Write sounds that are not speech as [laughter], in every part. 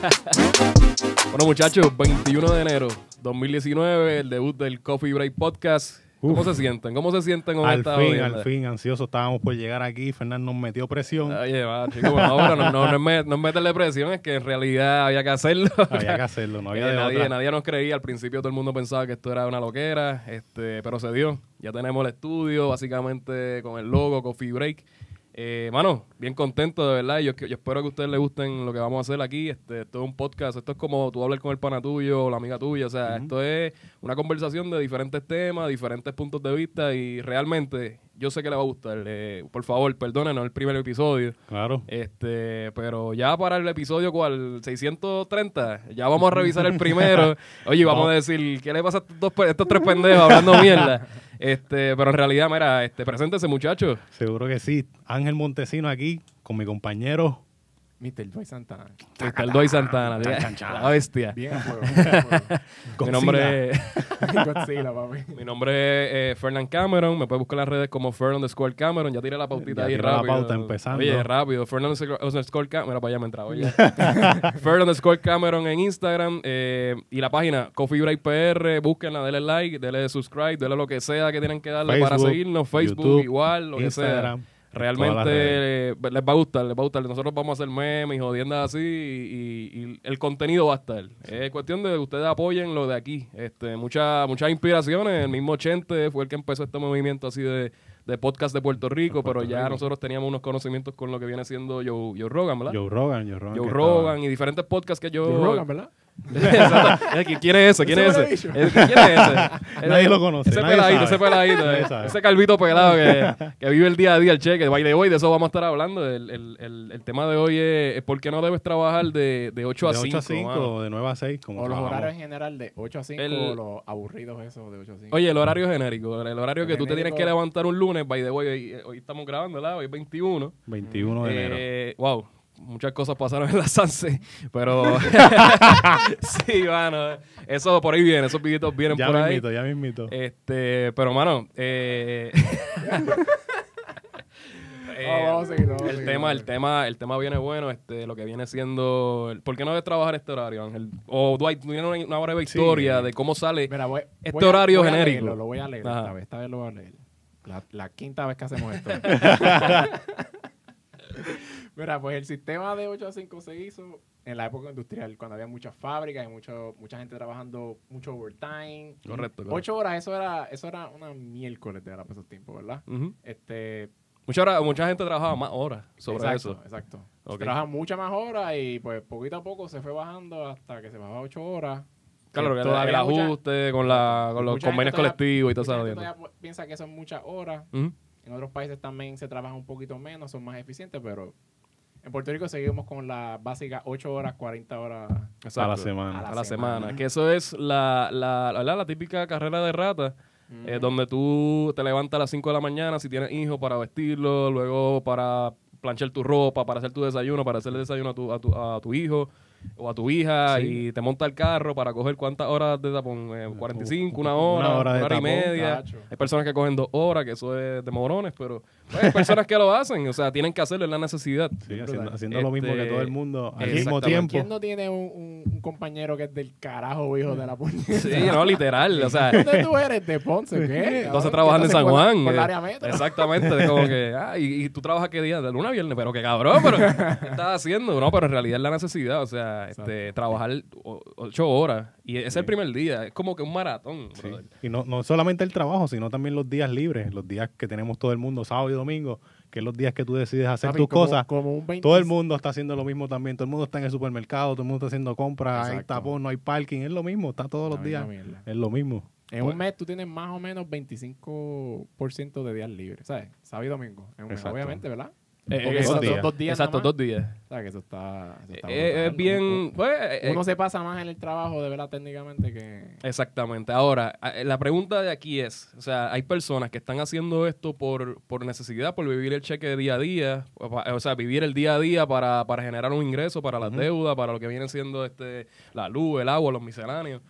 [laughs] Bueno, muchachos, 21 de enero 2019, el debut del Coffee Break Podcast. ¿Cómo Uf. se sienten? ¿Cómo se sienten con Al esta fin, al fin, ansioso estábamos por llegar aquí. Fernando nos metió presión. Oye, va, chicos, ahora no, no, no, es no es meterle presión, es que en realidad había que hacerlo. [laughs] Había que hacerlo, no había Eh, de nadie, otra. nadie nos creía, al principio todo el mundo pensaba que esto era una loquera, este, pero se dio. Ya tenemos el estudio, básicamente con el logo, Coffee Break. Eh, mano, bien contento de verdad. Yo, yo espero que a ustedes les gusten lo que vamos a hacer aquí. Este, esto es un podcast, esto es como tú hablar con el pana tuyo o la amiga tuya. O sea, esto es una conversación de diferentes temas, diferentes puntos de vista y realmente yo sé que le va a gustar. Eh, por favor, perdónenos el primer episodio. Claro. Este, pero ya para el episodio cual 630, ya vamos a revisar el primero. [laughs] Oye, vamos a decir, ¿qué le pasa a estos, dos estos tres pendejos hablando mierda? Este, pero en realidad, mira, este, preséntese, muchacho. Seguro que sí. Ángel Montesino aquí con mi compañero. Mr. Joy Santana. Mr. Doy Santana, la bestia. Bien a [laughs] fuego. bien a fuego. Mi nombre, es- [laughs] Godzilla, papi. mi nombre es eh, Fernand Cameron. Me puedes buscar en las redes como Fern underscore Cameron. Ya tiré la pautita Ya ahí tiró la rápido. pauta empezando. Oye, rápido. Fern underscore Cameron. Mira, para allá me entraba. Oye. [laughs] Fern underscore Cameron en Instagram. eh, y la página Coffee Break PR. Búsquenla, denle like, denle subscribe, denle lo que sea que tienen que darle para seguirnos. Facebook YouTube, igual, lo que sea. Realmente eh, les va a gustar, les va a gustar. Nosotros vamos a hacer memes y jodiendas así y, y- y el contenido va a estar. Es cuestión de que ustedes apoyen lo de aquí. Este, mucha- muchas inspiraciones. El mismo Chente fue el que empezó este movimiento así de, de podcast de Puerto Rico, pero ya nosotros teníamos unos conocimientos con lo que viene siendo Joe, Joe Rogan, ¿verdad? Joe Rogan, Joe Rogan. Joe Rogan y diferentes podcasts que yo... Joe Rogan, ¿verdad? ¿Quién es ese? ¿Quién es Ese ¿Quién [laughs] es ese? Nadie lo conoce, Ese peladito, ese peladito. Eh, sabe. Ese calvito pelado que, [laughs] que vive el día a día, el cheque. By the way, de eso vamos a estar hablando. El, el, el, el tema de hoy es, es por qué no debes trabajar de, de 8 a De 5. 8 a 5 mano. o de 9 a 6. Como O los horarios en general de 8 a 5 El- o los aburridos esos de 8 a 5. Oye, el horario genérico. El horario que tú te tienes que levantar un lunes. By the way, hoy, hoy estamos grabando, ¿verdad? Hoy es 21. 21 de enero. Eh, wow, muchas cosas pasaron en la Sanse, pero [laughs] [laughs] sí, mano, eso por ahí viene, esos videitos vienen Ya por me ahí. invito, ya me invito. Este, pero mano, eh, [laughs] eh, Oh, vamos a seguir, vamos a el seguir, tema, el tema, el tema viene bueno, este, lo que viene siendo, el- ¿por qué no debes trabajar este horario, Ángel? O Dwight, tú tienes una, una breve Sí. historia de cómo sale. Mira, voy, Este voy a- horario a genérico. leerlo, lo voy a leer Ajá. esta vez. Esta vez lo voy a leer. La, la quinta vez que hacemos esto. Mira, pues el sistema de 8 a 5 se hizo en la época industrial, cuando había muchas fábricas y mucho, mucha gente trabajando mucho overtime. Correcto, correcto. 8 horas, eso era, eso era una miércoles de para esos tiempos, ¿verdad? Ujú. Este, mucha, hora- mucha gente trabajaba más horas sobre exacto, eso. Exacto. Ok. Trabajan muchas más horas y pues poquito a poco se fue bajando hasta que se bajó a 8 horas. Claro, Que el, ajuste con, la, con los convenios colectivos y jodienda. todavía piensa que son muchas horas. Ujú. En otros países también se trabaja un poquito menos, son más eficientes, pero en Puerto Rico seguimos con la básica 8 horas, 40 horas. a la semana. a la semana. semana. Que eso es la, la, la, la típica carrera de rata, eh, donde tú te levantas a las 5 de la mañana si tienes hijos para vestirlo, luego para planchar tu ropa, para hacer tu desayuno, para hacerle desayuno a tu, a tu, a tu hijo o a tu hija Sí. y te monta el carro para coger cuántas horas de tapón, Eh, 45, una hora, Una hora de y tapón, media. tacho. Hay personas que cogen dos horas, que eso es de morones, pero hay personas que lo hacen, o sea, tienen que hacerlo, es la necesidad. Sí, haciendo, lo mismo que Este, todo el mundo al mismo tiempo. ¿Quién no tiene un, un- un compañero que es del carajo, hijo de la puñeta? Sí, no, literal, o sea, ¿Dónde tú eres? ¿De Ponce? ¿Qué? Entonces trabajando en ¿qué San Juan. Por, eh, el área metro. Exactamente. como que, ah, y, y tú trabajas qué día? De lunes a viernes, pero qué cabrón, pero ¿qué estás haciendo? No, pero en realidad es la necesidad, o sea, este, trabajar ocho horas. Y ese es el primer día, es como que un maratón. Sí. Y no, no solamente el trabajo, sino también los días libres, los días que tenemos todo el mundo, sábado y domingo, que es los días que tú decides hacer Papi, tus como- cosas. Como un 20 Todo el mundo está haciendo lo mismo también. Todo el mundo está en el supermercado, todo el mundo está haciendo compras, hay tapón, no hay parking. Es lo mismo, está todos La los días. mierda. Es lo mismo. En un mes tú tienes más o menos 25% de días libres, ¿sabes? Sábado y domingo. En un mes, Exacto. obviamente, ¿verdad? Eh, exacto, días. dos días. Exacto, dos días. O sea, que eso está. eso está Eh, brutal. es bien, Uno, pues, eh, uno se pasa más en el trabajo, de verdad, técnicamente, que. Exactamente. Ahora, eh, la pregunta de aquí es, o sea, hay personas que están haciendo esto por, por necesidad, por vivir el cheque de día a día, o, sea, vivir el día a día para, para generar un ingreso, para las deudas, para lo que viene siendo este la luz, el agua, los misceláneos.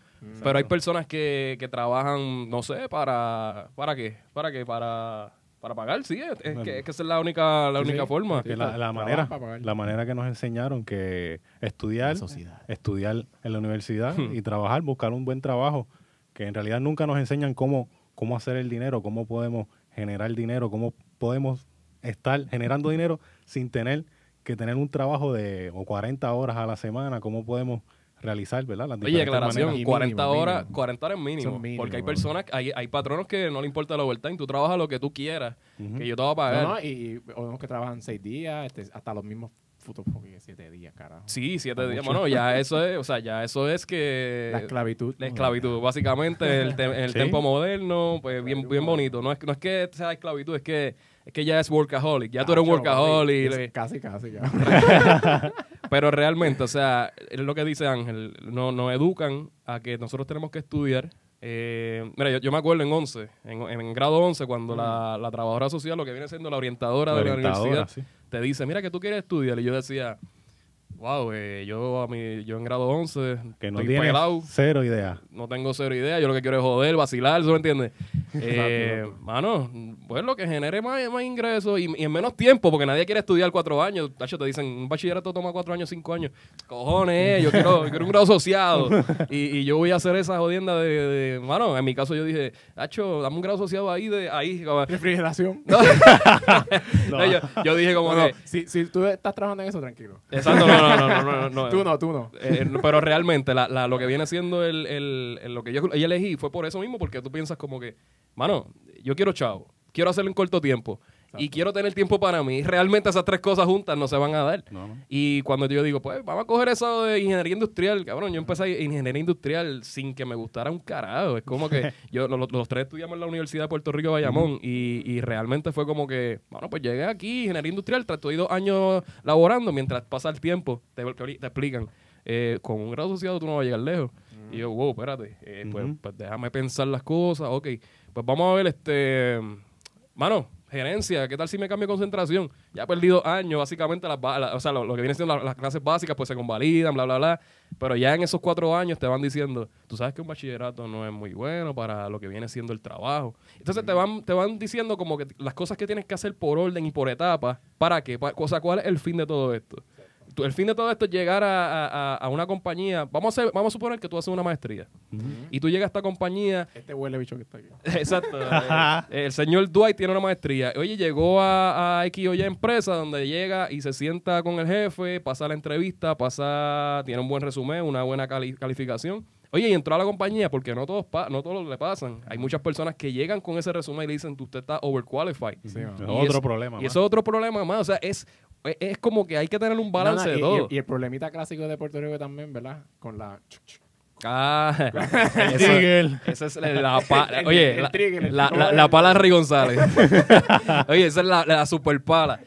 Pero hay personas que, que trabajan, no sé, para ¿para qué? ¿Para qué? Para Para pagar, sí, es, es que, es que esa es la única, la Sí, única sí. forma. Que la, manera, la manera que nos enseñaron que estudiar, sociedad. estudiar en la universidad Hmm. y trabajar, buscar un buen trabajo, que en realidad nunca nos enseñan cómo, cómo hacer el dinero, cómo podemos generar dinero, cómo podemos estar generando dinero sin tener que tener un trabajo de o 40 horas a la semana, cómo podemos realizar, ¿verdad? Las Oye, aclaración, maneras. Y 40 mínimo, horas, mínimo. 40 horas mínimo, Porque hay personas, hay, hay patronos que no le importa el overtime. Tú trabajas lo que tú quieras, que yo te voy a pagar. No, no, y, vemos que trabajan seis días, este, hasta los mismos fotofucking siete días, carajo. Sí, siete Mucho. días. Bueno, ya [laughs] eso es, o sea, ya eso es que... La esclavitud. La esclavitud, básicamente, el, te- el [laughs] Sí. tiempo moderno, pues bien, bien bonito. No es, no es que sea esclavitud, es que, es que ya es workaholic. Ya tú eres un workaholic. es Casi, casi, cabrón. [laughs] Pero realmente, o sea, es lo que dice Ángel, no, nos educan a que nosotros tenemos que estudiar. Eh, mira, yo, yo me acuerdo en 11, en, en grado 11, cuando la, la trabajadora social, lo que viene siendo la orientadora, La de la universidad, sí. te dice, mira que tú quieres estudiar. Y yo decía, wow, eh, yo, a mí, yo en grado 11 Que no tiene cero idea. no tengo cero idea, yo lo que quiero es joder, vacilar, ¿tú me entiendes? [laughs] Eh, mano, pues lo que genere más, más ingresos y, y en menos tiempo, porque nadie quiere estudiar cuatro años. Tacho, te dicen, un bachillerato toma cuatro años, cinco años. Cojones, yo quiero, yo quiero un grado asociado. [laughs] Y, y yo voy a hacer esa jodienda de, de- mano, en mi caso yo dije, Tacho, dame un grado asociado ahí, de ahí. como- Refrigeración. [laughs] No. No, yo, yo dije como No, no, que, si, si tú estás trabajando en eso, tranquilo. exacto, no, no, no, no, no, no, no. Tú no, tú no. Eh, no, pero realmente la, la- lo que viene siendo el, el- el- lo que yo, yo elegí fue por eso mismo, porque tú piensas como que, mano, yo quiero chavo, quiero hacerlo en corto tiempo y quiero tener tiempo para mí. Realmente esas tres cosas juntas no se van a dar. No, no. Y cuando yo digo, pues vamos a coger eso de ingeniería industrial, cabrón, yo empecé ingeniería industrial sin que me gustara un carajo. Es como que [laughs] yo, los, los tres estudiamos en la Universidad de Puerto Rico, Bayamón, y, y realmente fue como que, bueno, pues llegué aquí, ingeniería industrial, estoy dos años laborando, mientras pasa el tiempo, te, te explican, eh, con un grado asociado tú no vas a llegar lejos. Y yo, wow, espérate, eh, pues, pues déjame pensar las cosas, ok, pues vamos a ver, este, mano, gerencia, ¿qué tal si me cambio de concentración? Ya he perdido años, básicamente, las, la- o sea, lo, lo que viene siendo la- las clases básicas, pues se convalidan, bla, bla, bla. Pero ya en esos cuatro años te van diciendo, tú sabes que un bachillerato no es muy bueno para lo que viene siendo el trabajo. Entonces te van, te van diciendo como que las cosas que tienes que hacer por orden y por etapas, ¿para qué? Pa- O sea, ¿cuál es el fin de todo esto? Tú- El fin de todo esto es llegar a, a- una compañía. Vamos a, hacer- vamos a suponer que tú haces una maestría. Y tú llegas a esta compañía Este huele bicho que está aquí. [laughs] Exacto. Eh, el señor Dwight tiene una maestría. Oye, llegó a, a X o Y empresa donde llega y se sienta con el jefe, pasa la entrevista, pasa, tiene un buen resumen, una buena cali- calificación. Oye, y entró a la compañía porque no todos, pa- no todos le pasan. Hay muchas personas que llegan con ese resumen y le dicen, usted está overqualified. Sí. Y otro es- problema. Y eso es otro problema más. O sea, es, es, es como que hay que tener un balance No, no, de y- todo. Y, y el problemita clásico de Puerto Rico también, ¿verdad? Con la... Ah, [laughs] El eso- trigger. Esa es la, la pa- [laughs] El- oye, el la, trigger, el- la, la- pala Rey González. [laughs] oye, esa es la, la super pala.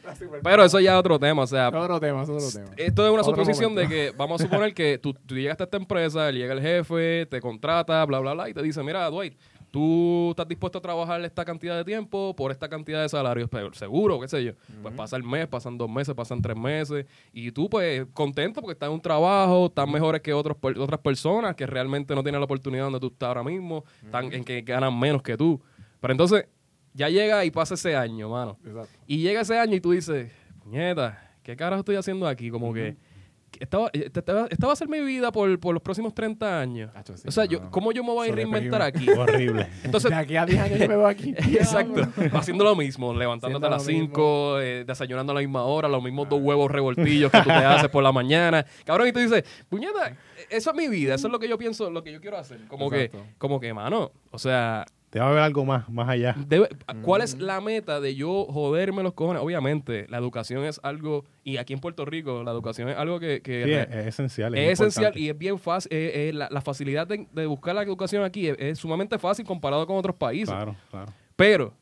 Pero eso ya es otro tema. O sea, Otro tema, otro tema. esto es una Otro suposición de que, vamos a suponer que tú, tú llegas a esta empresa, llega el jefe, te contrata, bla, bla, bla, y te dice, mira, Dwight, tú estás dispuesto a trabajar esta cantidad de tiempo por esta cantidad de salarios, pero seguro, qué sé yo. Pues pasa el mes, pasan dos meses, pasan tres meses, y tú pues contento porque estás en un trabajo, estás mejores que otros, otras personas que realmente no tienen la oportunidad donde tú estás ahora mismo, están en que ganan menos que tú. Pero entonces, ya llega y pasa ese año, mano. Exacto. Y llega ese año y tú dices, puñeta, ¿qué carajo estoy haciendo aquí? Como que esta va, esta, esta va- a ser mi vida por, por los próximos 30 años. Sí, o sea, yo. ¿cómo yo me voy a reinventar aquí? Horrible. Entonces, de aquí a 10 años yo me veo aquí. [laughs] exacto, haciendo lo mismo, levantándote a las lo 5, desayunando a la misma hora, los mismos dos huevos revoltillos que tú te [laughs] haces por la mañana. Cabrón, y tú dices, puñeta, eso es mi vida, eso es lo que yo pienso, lo que yo quiero hacer. Como Exacto. que, como que, mano, o sea, Debe haber algo más, más allá. Debe- ¿Cuál es la meta de yo joderme los cojones? Obviamente, la educación es algo, y aquí en Puerto Rico, la educación es algo que, que Sí, re- es, es esencial. es esencial y es bien fácil. eh, eh, la, la facilidad de, de buscar la educación aquí es, es sumamente fácil comparado con otros países. Claro, claro. Pero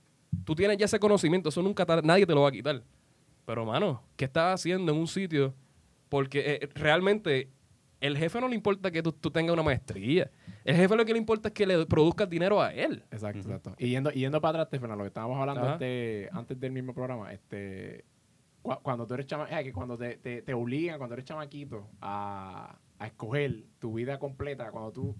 tú tienes ya ese conocimiento, eso nunca te- nadie te lo va a quitar. Pero, mano, ¿qué estás haciendo en un sitio? Porque eh, realmente el jefe no le importa que tú, tú tengas una maestría. El jefe lo que le importa es que le produzcas dinero a él. Exacto, exacto. Y yendo, y yendo para atrás, Stefano, lo que estábamos hablando este- antes del mismo programa, este cu- cuando tú eres chama, eh, que cuando te, te, te obligan, cuando eres chamaquito, a, a escoger tu vida completa, cuando tú,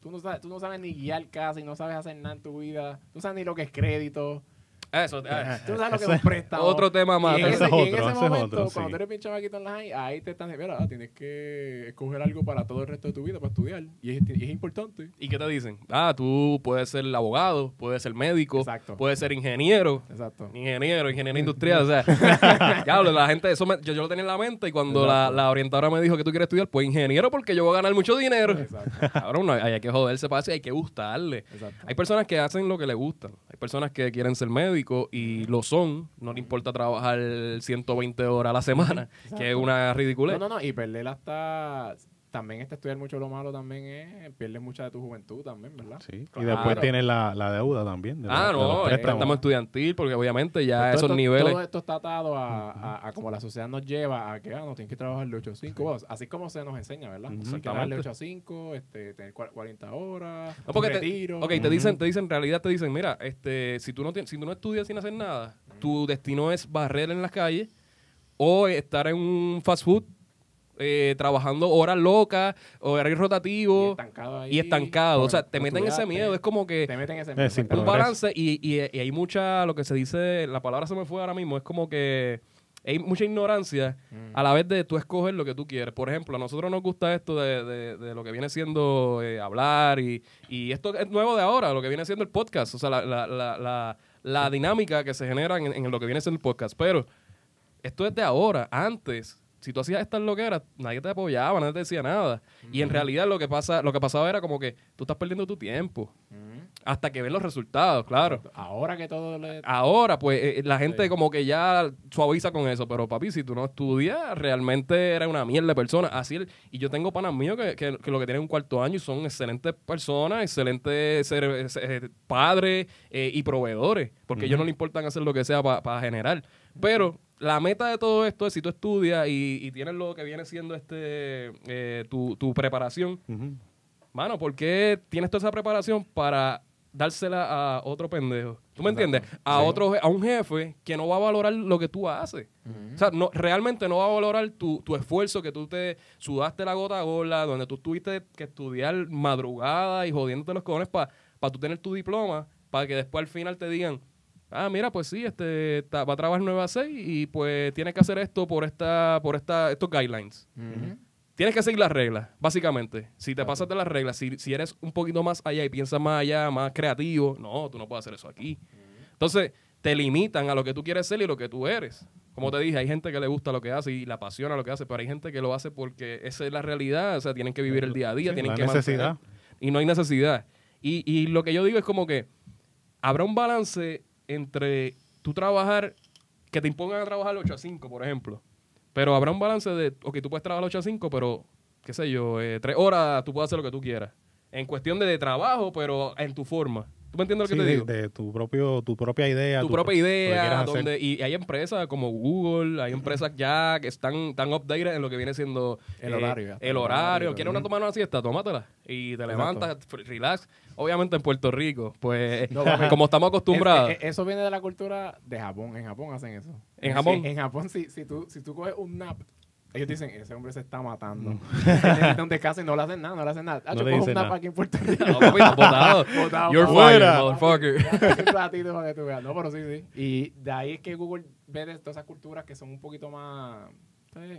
tú, no sabes, tú no sabes ni guiar casi, no sabes hacer nada en tu vida, tú no sabes ni lo que es crédito. Eso, ah, Tú sabes lo que es un préstamo. Otro tema más. Y en Ese y en momento, otro, cuando tú eres bien chamaquito en la high, ahí te están diciendo, mira, tienes que escoger algo para todo el resto de tu vida, para estudiar. Y es, y es importante. ¿Y qué te dicen? Ah, tú puedes ser abogado, puedes ser médico, Exacto. puedes ser ingeniero. Exacto. Ingeniero, ingeniero industrial, o sea, [laughs] diablo, la gente, eso me- yo, yo lo tenía en la mente y cuando la, la orientadora me dijo que tú quieres estudiar, pues ingeniero porque yo voy a ganar mucho dinero. Exacto. Cabrón, no, hay, hay que joderse para eso y hay que gustarle. Exacto. Hay personas que hacen lo que les gustan. Hay personas que quieren ser médicos y lo son. No le importa trabajar 120 horas a la semana, que es una ridiculez. No, no, no. Y perder hasta. También este estudiar mucho lo malo también es. Pierdes mucha de tu juventud también, ¿verdad? Sí. Y Claro. después tienes la, la deuda también. de Ah, los- de los no, el préstamos. préstamo estudiantil, porque obviamente ya Pues esos esto- niveles. Todo esto está atado a, a, a como la sociedad nos lleva a que ah, no tienes que trabajar de 8 a 5. Bueno, así como se nos enseña, ¿verdad? Hay que trabajar de 8 a 5, este, tener cua- 40 horas, No, porque te, retiro. ok, te dicen, te dicen, en realidad te dicen, mira, este, si tú no tienes, si tú no estudias sin hacer nada, tu destino es barrer en las calles o estar en un fast food eh, trabajando horas locas, horario y rotativo estancado ahí. y estancado. O sea, te meten ese miedo. Es como que Te meten ese miedo. sin un balance y, y- y hay mucha, lo que se dice, la palabra se me fue ahora mismo, es como que hay mucha ignorancia Mm. a la vez de tú escoger lo que tú quieres. Por ejemplo, a nosotros nos gusta esto de, de- de lo que viene siendo eh, hablar y, y esto es nuevo de ahora, lo que viene siendo el podcast, o sea, la, la, la, la, la dinámica que se genera en, en lo que viene siendo el podcast. Pero esto es de ahora, antes. Si tú hacías estas loqueras, nadie te apoyaba, nadie te decía nada. Y en realidad lo que pasa, lo que pasaba era como que tú estás perdiendo tu tiempo hasta que ves los resultados, claro. Ahora que todo le... Ahora, pues, eh, la gente Sí. como que ya suaviza con eso, pero papi, si tú no estudias, realmente era una mierda de persona. Así, el- y yo tengo panas míos que, que- que lo que tienen un cuarto año y son excelentes personas, excelentes ser- ser- padres eh, y proveedores, porque ellos no le importan hacer lo que sea para generar. Pero la meta de todo esto es si tú estudias y, y tienes lo que viene siendo este eh, tu, tu preparación. Mano, ¿por qué tienes toda esa preparación para dársela a otro pendejo? ¿Tú me entiendes? A Sí. otro a un jefe que no va a valorar lo que tú haces. O sea, no, realmente no va a valorar tu, tu esfuerzo que tú te sudaste la gota gorda, donde tú tuviste que estudiar madrugada y jodiéndote los cojones para tú tener tu diploma, para que después al final te digan, ah, mira, pues sí, este va a trabajar 9 a 6 y pues tienes que hacer esto por esta por esta estos guidelines. Tienes que seguir las reglas, básicamente. Si te pasas de las reglas, si, si eres un poquito más allá y piensas más allá, más creativo, no, tú no puedes hacer eso aquí. Entonces, te limitan a lo que tú quieres ser y lo que tú eres. Como te dije, hay gente que le gusta lo que hace y le apasiona lo que hace, pero hay gente que lo hace porque esa es la realidad, o sea, tienen que vivir el día a día, Sí, tienen la que necesidad. mantener- y no hay necesidad. Y, y lo que yo digo es como que habrá un balance entre tú trabajar, que te impongan a trabajar 8 a 5, por ejemplo. Pero habrá un balance de, ok, tú puedes trabajar 8 a 5, pero, qué sé yo, eh, tres horas tú puedes hacer lo que tú quieras. En cuestión de trabajo, pero en tu forma. ¿Tú me entiendes lo Sí, que te de, digo? de tu, propio, tu propia idea. tu tu- propia idea, donde, y hay empresas como Google, hay empresas ya que están tan updated en lo que viene siendo El eh, horario, el horario. ¿Quieres una tomar una siesta? Tómatela. Y te levantas, relax. Obviamente en Puerto Rico, pues No, como estamos acostumbrados. Es- es- eso viene de la cultura de Japón. En Japón hacen eso. ¿En Japón? Sí, en Japón, si, si, tú, si tú coges un nap, ellos dicen, ese hombre se está matando. Mm. Necesita un descanso y no le hacen nada, no le hacen nada. Ah, No yo le cojo un dicen nap nada. aquí en Puerto Rico. No, botado. Botado You're afuera. motherfucker. un ratito para que tú veas. No, pero sí, sí. Y de ahí es que Google ve de todas esas culturas que son un poquito más...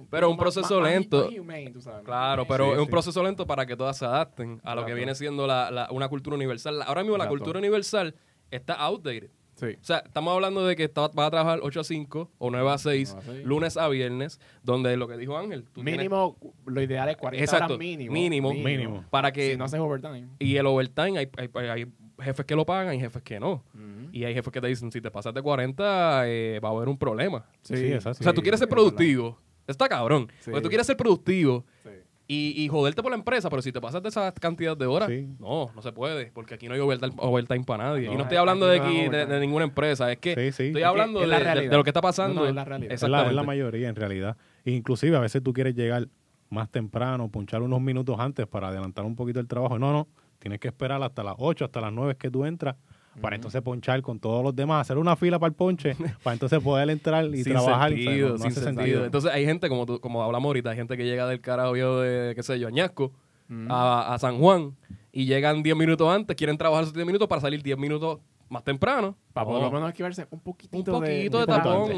Pero un proceso lento. más humane, tú sabes, más Claro, pero Sí, es un sí. proceso lento para que todas se adapten a lo que viene siendo la, la- una cultura universal. Ahora mismo la cultura universal está outdated. Sí. O sea, estamos hablando de que vas a trabajar 8 a 5 o 9 a 6, 9 a 6. lunes a viernes, donde lo que dijo Ángel. tú tienes- Mínimo, lo ideal es 40 Exacto, horas mínimo. mínimo. Mínimo. para que. Si no haces overtime. Y el overtime, hay, hay- hay jefes que lo pagan y jefes que no. Ujú. Y hay jefes que te dicen, si te pasas de 40, eh, va a haber un problema. Sí, exacto. o sea, tú quieres ser productivo. Está cabrón. Sí. Porque tú quieres ser productivo Sí. Y, y joderte por la empresa, pero si te pasas de esa cantidad de horas, Sí. no, no se puede, porque aquí no hay overtime, overtime para nadie. No, y no estoy hablando de aquí de, ninguna empresa, es que Sí, sí. estoy Es hablando que es de, la de- realidad. de lo que está pasando. No, no, es la realidad. Es la, es la mayoría en realidad. Inclusive a veces tú quieres llegar más temprano, ponchar unos minutos antes para adelantar un poquito el trabajo. No, no, tienes que esperar hasta las 8, hasta las 9 que tú entras, para entonces ponchar con todos los demás, hacer una fila para el ponche, [laughs] para entonces poder entrar y sin trabajar. O sea, sentido, no- no sin hace sentido. Entonces hay gente, como, tú- como hablamos ahorita, hay gente que llega del carajo de, qué sé yo, Añasco, a, a San Juan, y llegan 10 minutos antes, quieren trabajar esos 10 minutos para salir 10 minutos más temprano. Para por lo menos esquivarse un poquitito un poquito de, de, tapón,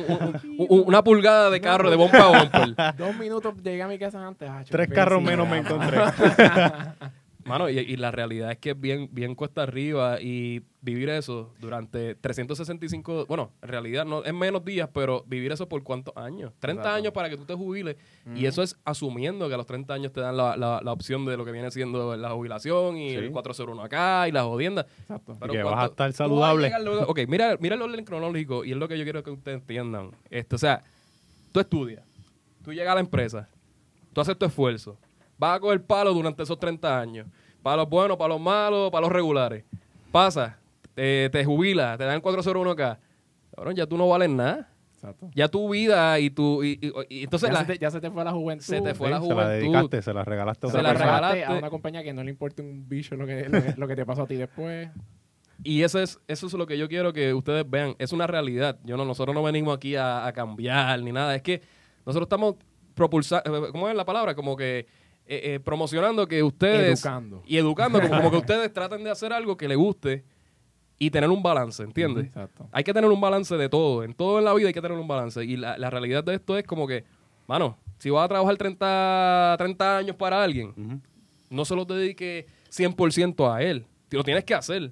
un- un- una pulgada de [laughs] carro de bomba a bumper. [laughs] Dos minutos llegué a mi casa antes. ah, Tres carros menos me encontré. Mano, y, y la realidad es que es bien, bien cuesta arriba y vivir eso durante 365, bueno, en realidad no es menos días, pero vivir eso por cuántos años? 30 Exacto. años para que tú te jubiles y eso es asumiendo que a los 30 años te dan la, la- la opción de lo que viene siendo la jubilación y Sí. el 401 acá y las jodiendas. Exacto. Pero que ¿cuánto- vas a estar saludable. a ok, mira, mira el orden cronológico y es lo que yo quiero que ustedes entiendan. Esto, o sea, tú estudias, tú llegas a la empresa, tú haces tu esfuerzo, vas a coger palo durante esos 30 años. Para los buenos, para los malos, para los regulares. Pasa, te, te jubilas, te dan 401k. Cabrón, ya tú no vales nada. Exacto. Ya tu vida y tu... Y, y- y entonces ya, la- se te, ya se te fue la juventud. se te fue la se la juventud. dedicaste, se la regalaste a Se otra la Te persona. regalaste. a una compañía que no le importa un bicho lo que, lo que, lo que te pasó a ti después. Y eso es, eso es lo que yo quiero que ustedes vean. Es una realidad. Yo no, nosotros no venimos aquí a, a cambiar ni nada. Es que nosotros estamos propulsando, ¿cómo es la palabra? Como que eh, eh, promocionando que ustedes... Educando. Y educando, como, como que [laughs] ustedes traten de hacer algo que les guste y tener un balance, ¿entiendes? Exacto. Hay que tener un balance de todo. En todo en la vida hay que tener un balance. Y la, la realidad de esto es como que, mano, si vas a trabajar 30, 30 años para alguien, no se los dedique 100% a él. Lo tienes que hacer.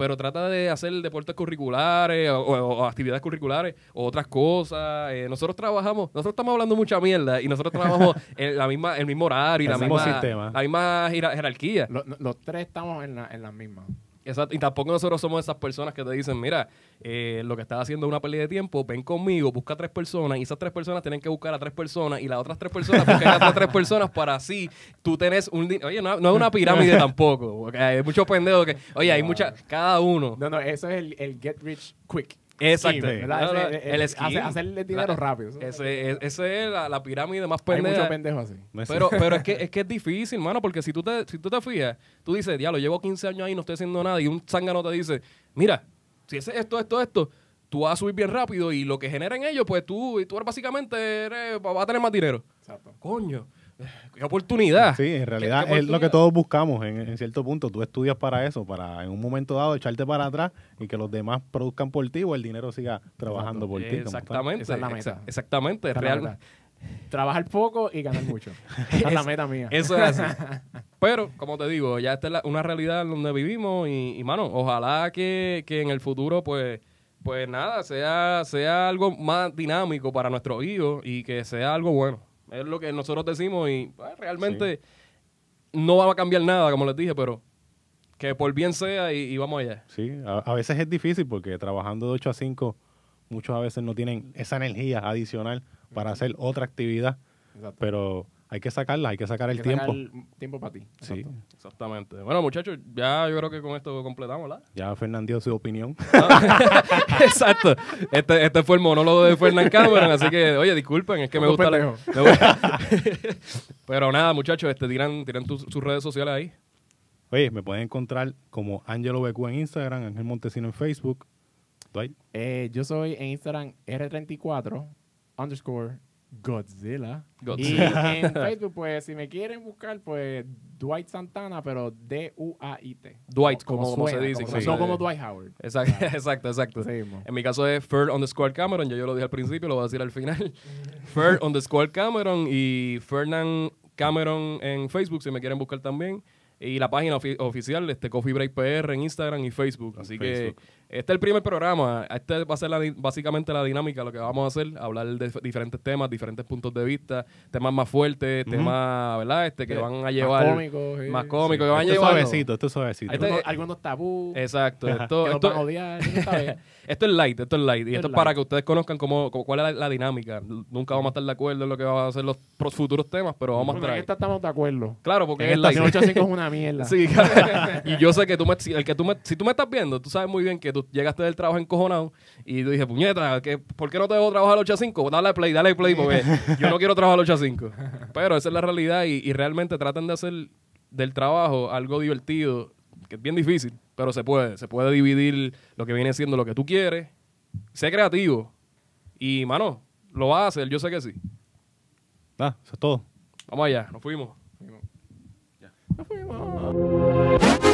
Pero trata de hacer deportes curriculares o, o- o actividades curriculares o otras cosas. Eh, nosotros trabajamos, nosotros estamos hablando mucha mierda y nosotros trabajamos [laughs] en la misma, el mismo horario y El la mismo misma, sistema. la misma jera- jerarquía. Lo- no- los tres estamos en la, en la misma. Exacto. Y tampoco nosotros somos esas personas que te dicen, mira, eh, lo que estás haciendo es una pérdida de tiempo, ven conmigo, busca tres personas y esas tres personas tienen que buscar a tres personas y las otras tres personas buscan a otras tres personas para así tú tenés un... Oye, no, no es una pirámide tampoco, hay muchos pendejos que... Oye, hay mucha... Cada uno... No, no, eso es el, el get rich quick. Exacto. hacer- hacerle dinero La- rápido. Eso- Ese, es- ese es la, la pirámide más Hay pendeja. muchos pendejos así. Es- Pero, pero es que es que es difícil, mano, porque si tú te, si tú te fijas, tú dices, diablo, llevo 15 años ahí y no estoy haciendo nada, y un zángano te dice, mira, si ese esto, esto, esto, tú vas a subir bien rápido y lo que generen ellos, pues tú, tú básicamente eres- vas a tener más dinero. Exacto. Coño, qué oportunidad. Sí, en realidad ¿Qué- qué es lo que todos buscamos en, en cierto punto. Tú estudias para eso, para en un momento dado echarte para atrás y que los demás produzcan por ti o el dinero siga trabajando por ti. Exactamente. Esa es la exa-. Exactamente. Esa es la real- meta. Trabajar poco y ganar mucho. [laughs] Esa es la meta mía. Eso es así. [laughs] Pero, como te digo, ya esta es la- una realidad en donde vivimos y, y, mano, ojalá que, que en el futuro, pues, pues nada, sea, sea algo más dinámico para nuestros hijos y que sea algo bueno. Es lo que nosotros decimos y pues, realmente no va a cambiar nada, como les dije, pero que por bien sea y, y vamos allá. Sí, a, a veces es difícil porque trabajando de 8 a 5, muchos a veces no tienen esa energía adicional para hacer otra actividad, Exacto. pero hay que sacarla, hay que sacar Hay el que tiempo. sacar tiempo para ti. Sí. Exactamente. Bueno, muchachos, ya yo creo que con esto completamos, ¿verdad? ya Fernán dio su opinión. [laughs] [laughs] Exacto. Este, este fue el monólogo de Fernán Cameron, así que, oye, disculpen, es que me gusta... la- pendejos. me gusta- [laughs] Pero nada, muchachos, este, tiran, tiran tus- sus redes sociales ahí. Oye, me pueden encontrar como Angelo BQ en Instagram, Ángel Montesino en Facebook. Eh, yo soy en Instagram R34 underscore Godzilla. Godzilla. Y [laughs] en Facebook, pues, si me quieren buscar, pues, Dwight Santana, pero D-U-A-I-T. Dwight, como- como se suena, dice, como- como no como Dwight Howard. Exacto, exacto, exacto. En mi caso es Fer underscore Cameron, ya yo lo dije al principio, lo voy a decir al final. [laughs] Fer underscore Cameron y Fernand Cameron en Facebook, si me quieren buscar también. Y la página ofi- oficial, este Coffee Break PR en Instagram y Facebook. Así Facebook. que este es el primer programa. Este va a ser la básicamente la dinámica, lo que vamos a hacer, hablar de diferentes temas, diferentes puntos de vista, temas más fuertes, temas, ¿verdad? Este que Sí, van a más llevar cómicos, sí. más cómicos, que van a Esto es llevar suavecito, esto es suavecito. Este- Algunos, algunos tabú. Exacto, esto, que esto- van a odiar. [laughs] esto es light, esto es light. Y Esto esto es para que ustedes conozcan cómo, cómo- cuál es la, la dinámica. Nunca vamos a estar de acuerdo en lo que van a ser los pros- futuros temas, pero vamos a Bueno, en traer. esta estamos de acuerdo. Claro, porque En es esta light. 185 es una mierda. Sí, [laughs] [laughs] y yo sé que tú me, si, el que tú me, si tú me estás viendo, tú sabes muy bien que tú llegaste del trabajo encojonado y tú dije, puñeta, ¿qué, ¿por qué no te debo trabajar al 8 a 5? Dale play, dale play, porque yo no quiero trabajar al 8 a 5. Pero esa es la realidad y, y realmente tratan de hacer del trabajo algo divertido, que es bien difícil, pero se puede. Se puede dividir lo que viene siendo lo que tú quieres. Sé creativo. Y, mano, lo vas a hacer, yo sé que sí. Ah, eso es todo. Vamos allá, nos fuimos. Nos fuimos.